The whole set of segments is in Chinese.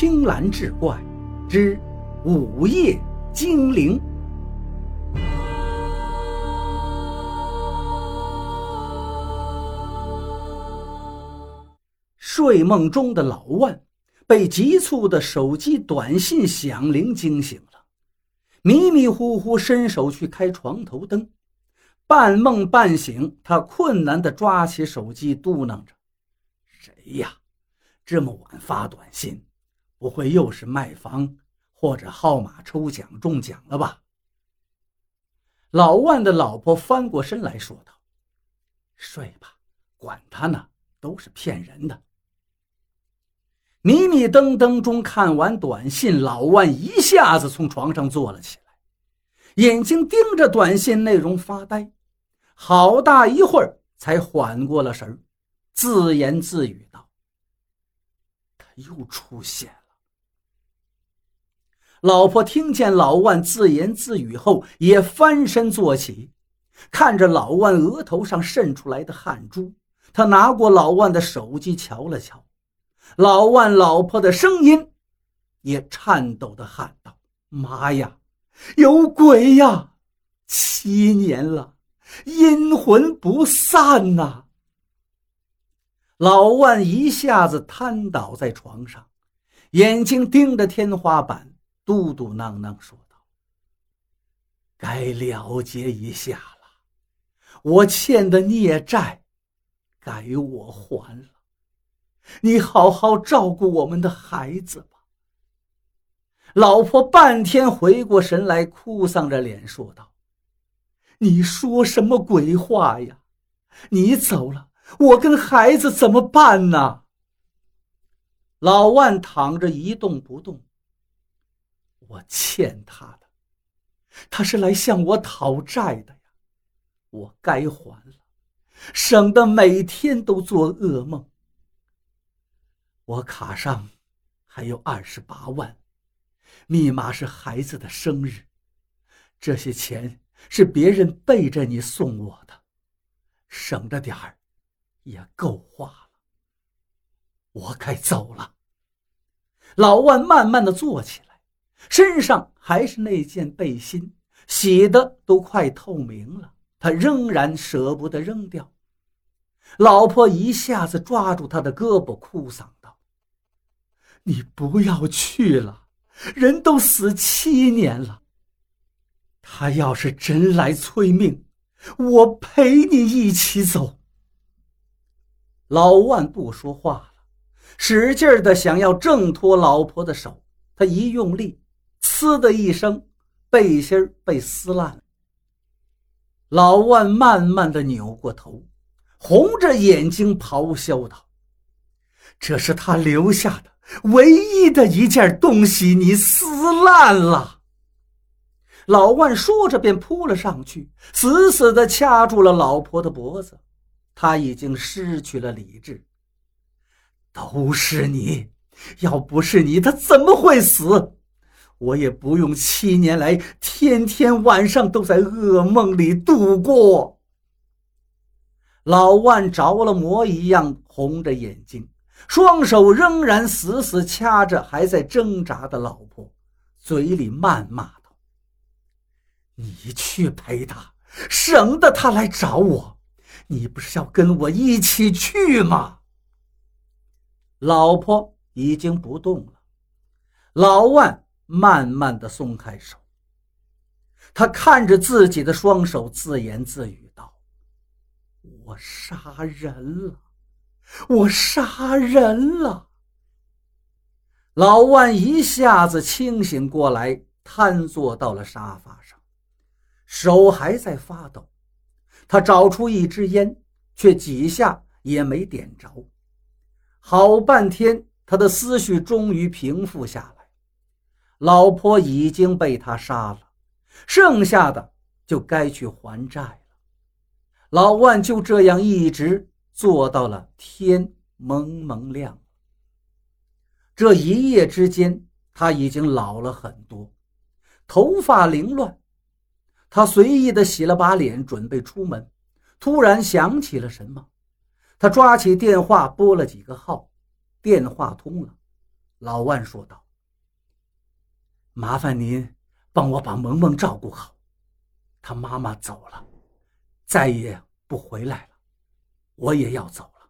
青蓝志怪之午夜精灵。睡梦中的老万被急促的手机短信响铃惊醒了，迷迷糊糊伸手去开床头灯，半梦半醒，他困难地抓起手机，嘟囔着：“谁呀？这么晚发短信，不会又是卖房或者号码抽奖中奖了吧？”老万的老婆翻过身来说道：“睡吧，管他呢，都是骗人的。”迷迷瞪瞪中看完短信，老万一下子从床上坐了起来，眼睛盯着短信内容发呆，好大一会儿才缓过了神儿，自言自语道：“他又出现了。”老婆听见老万自言自语后，也翻身坐起，看着老万额头上渗出来的汗珠，他拿过老万的手机瞧了瞧。老万老婆的声音也颤抖地喊道：“妈呀，有鬼呀！七年了，阴魂不散呐！”老万一下子瘫倒在床上，眼睛盯着天花板，嘟嘟囔囔说道：“该了结一下了，我欠的孽债，该我还了。”你好好照顾我们的孩子吧。老婆半天回过神来，哭丧着脸说道：“你说什么鬼话呀？你走了，我跟孩子怎么办呢？”老万躺着一动不动。我欠他的，他是来向我讨债的呀，我该还了，省得每天都做噩梦。我卡上还有二十八万，密码是孩子的生日。这些钱是别人背着你送我的，省着点儿也够花了。我该走了。老万慢慢的坐起来，身上还是那件背心，洗的都快透明了，他仍然舍不得扔掉。老婆一下子抓住他的胳膊，哭丧道。你不要去了，人都死七年了。他要是真来催命，我陪你一起走。老万不说话了，使劲的想要挣脱老婆的手，他一用力，呲的一声，背心被撕烂了。老万慢慢的扭过头，红着眼睛咆哮道：“这是他留下的。”唯一的一件东西，你撕烂了。老万说着，便扑了上去，死死的掐住了老婆的脖子。他已经失去了理智。都是你，要不是你，他怎么会死？我也不用七年来天天晚上都在噩梦里度过。老万着了魔一样红着眼睛。双手仍然死死掐着还在挣扎的老婆，嘴里谩骂道：“你去陪他，省得他来找我。你不是要跟我一起去吗？”老婆已经不动了，老万慢慢的松开手，他看着自己的双手，自言自语道：“我杀人了。”我杀人了！老万一下子清醒过来，瘫坐到了沙发上，手还在发抖。他找出一支烟，却几下也没点着。好半天，他的思绪终于平复下来。老婆已经被他杀了，剩下的就该去还债了。老万就这样一直。做到了天蒙蒙亮。这一夜之间，他已经老了很多，头发凌乱。他随意的洗了把脸，准备出门，突然想起了什么，他抓起电话拨了几个号，电话通了，老万说道：“麻烦您帮我把萌萌照顾好，她妈妈走了，再也不回来了，我也要走了。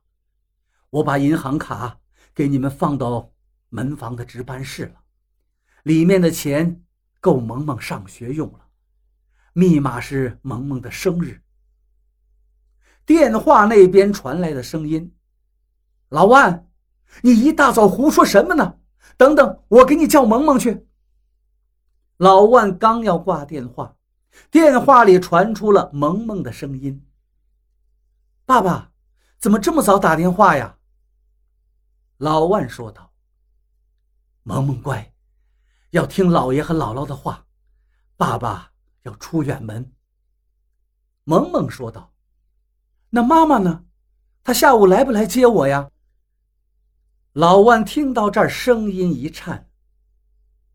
我把银行卡给你们放到门房的值班室了，里面的钱够萌萌上学用了，密码是萌萌的生日。”电话那边传来的声音：“老万。”你一大早胡说什么呢？等等，我给你叫萌萌去。老万刚要挂电话，电话里传出了萌萌的声音：“爸爸，怎么这么早打电话呀？”老万说道：“萌萌乖，要听姥爷和姥姥的话，爸爸要出远门。”萌萌说道：“那妈妈呢？她下午来不来接我呀？”老万听到这儿，声音一颤：“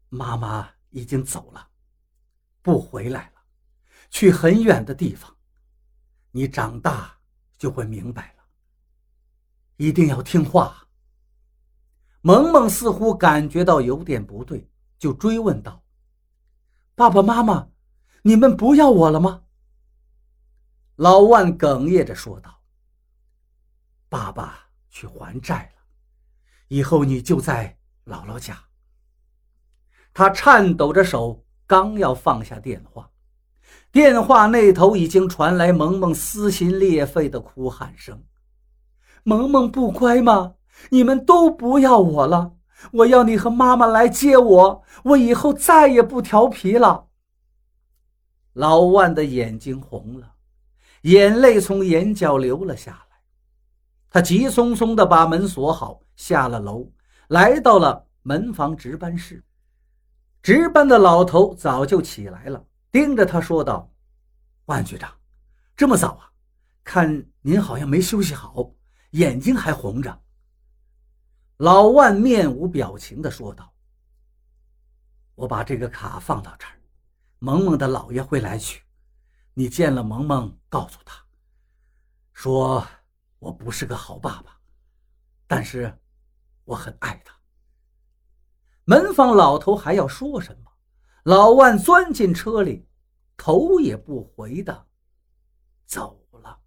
妈妈已经走了，不回来了，去很远的地方。你长大就会明白了，一定要听话。”萌萌似乎感觉到有点不对，就追问道：“爸爸妈妈，你们不要我了吗？”老万哽咽着说道：“爸爸去还债了。”以后你就在姥姥家。他颤抖着手，刚要放下电话，电话那头已经传来萌萌撕心裂肺的哭喊声：“萌萌不乖吗？你们都不要我了！我要你和妈妈来接我，我以后再也不调皮了。”老万的眼睛红了，眼泪从眼角流了下来，他急匆匆地把门锁好。下了楼，来到了门房值班室。值班的老头早就起来了，盯着他说道：“万局长，这么早啊？看您好像没休息好，眼睛还红着。”老万面无表情地说道：“我把这个卡放到这儿，萌萌的姥爷会来取。你见了萌萌，告诉他，说我不是个好爸爸，但是……”我很爱他。门房老头还要说什么？老万钻进车里，头也不回的走了。